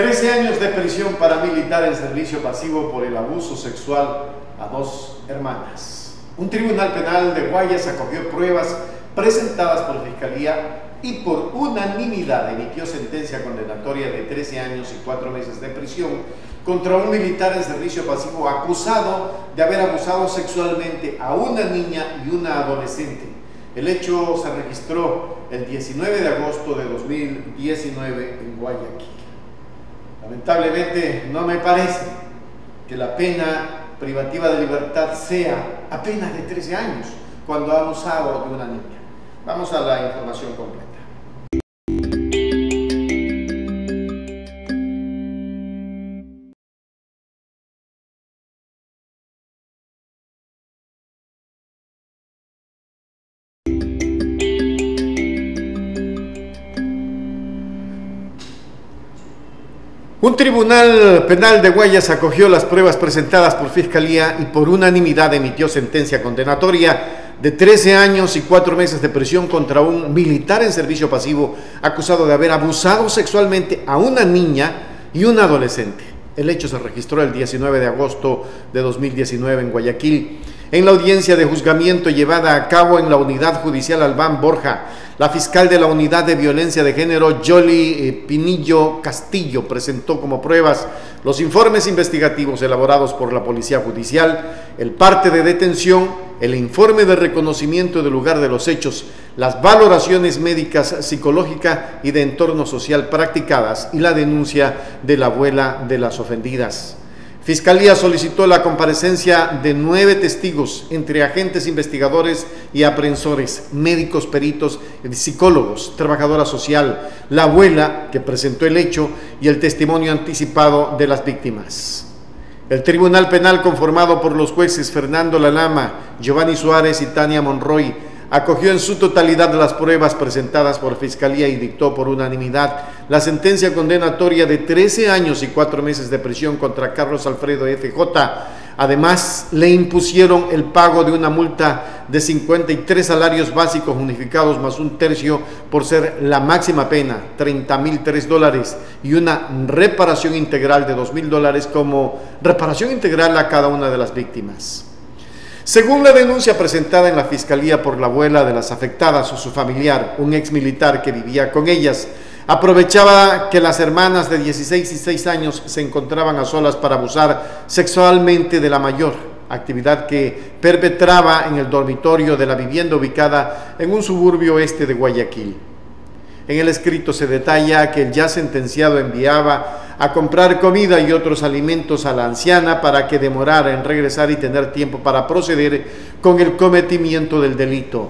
13 años de prisión para militar en servicio pasivo por el abuso sexual a dos hermanas. Un tribunal penal de Guayas acogió pruebas presentadas por Fiscalía y por unanimidad emitió sentencia condenatoria de 13 años y 4 meses de prisión contra un militar en servicio pasivo acusado de haber abusado sexualmente a una niña y una adolescente. El hecho se registró el 19 de agosto de 2019 en Guayaquil. Lamentablemente no me parece que la pena privativa de libertad sea apenas de 13 años cuando ha abusado de una niña. Vamos a la información completa. Un tribunal penal de Guayas acogió las pruebas presentadas por Fiscalía y por unanimidad emitió sentencia condenatoria de 13 años y 4 meses de prisión contra un militar en servicio pasivo acusado de haber abusado sexualmente a una niña y un adolescente. El hecho se registró el 19 de agosto de 2019 en Guayaquil. En la audiencia de juzgamiento llevada a cabo en la Unidad Judicial Albán Borja, la fiscal de la Unidad de Violencia de Género, Jolly eh, Pinillo Castillo, presentó como pruebas los informes investigativos elaborados por la Policía Judicial, el parte de detención, el informe de reconocimiento del lugar de los hechos, las valoraciones médicas, psicológica y de entorno social practicadas y la denuncia de la abuela de las ofendidas. Fiscalía solicitó la comparecencia de nueve testigos, entre agentes investigadores y aprensores, médicos, peritos, psicólogos, trabajadora social, la abuela que presentó el hecho y el testimonio anticipado de las víctimas. El Tribunal Penal conformado por los jueces Fernando Lalama, Giovanni Suárez y Tania Monroy acogió en su totalidad las pruebas presentadas por Fiscalía y dictó por unanimidad la sentencia condenatoria de 13 años y 4 meses de prisión contra Carlos Alfredo FJ. Además, le impusieron el pago de una multa de 53 salarios básicos unificados más un tercio por ser la máxima pena, 30 mil tres dólares, y una reparación integral de 2 mil dólares como reparación integral a cada una de las víctimas. Según la denuncia presentada en la Fiscalía por la abuela de las afectadas o su familiar, un ex militar que vivía con ellas, aprovechaba que las hermanas de 16 y 6 años se encontraban a solas para abusar sexualmente de la mayor, actividad que perpetraba en el dormitorio de la vivienda ubicada en un suburbio este de Guayaquil. En el escrito se detalla que el ya sentenciado enviaba a comprar comida y otros alimentos a la anciana para que demorara en regresar y tener tiempo para proceder con el cometimiento del delito.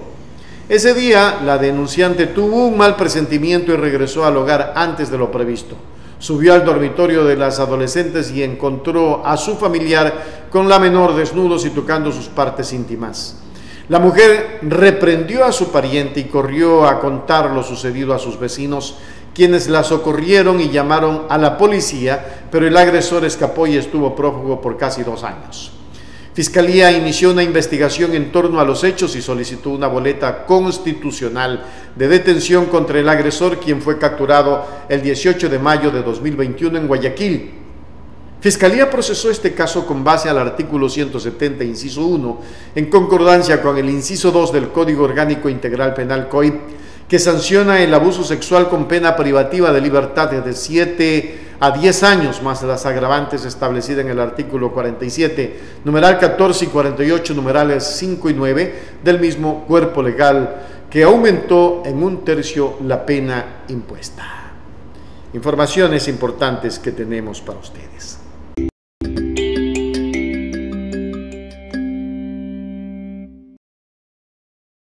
Ese día la denunciante tuvo un mal presentimiento y regresó al hogar antes de lo previsto. Subió al dormitorio de las adolescentes y encontró a su familiar con la menor desnudos y tocando sus partes íntimas. La mujer reprendió a su pariente y corrió a contar lo sucedido a sus vecinos quienes la socorrieron y llamaron a la policía, pero el agresor escapó y estuvo prófugo por casi dos años. Fiscalía inició una investigación en torno a los hechos y solicitó una boleta constitucional de detención contra el agresor, quien fue capturado el 18 de mayo de 2021 en Guayaquil. Fiscalía procesó este caso con base al artículo 170, inciso 1, en concordancia con el inciso 2 del Código Orgánico Integral Penal COIP, que sanciona el abuso sexual con pena privativa de libertad de 7 a 10 años, más las agravantes establecidas en el artículo 47, numeral 14 y 48, numerales 5 y 9 del mismo cuerpo legal, que aumentó en un tercio la pena impuesta. Informaciones importantes que tenemos para ustedes.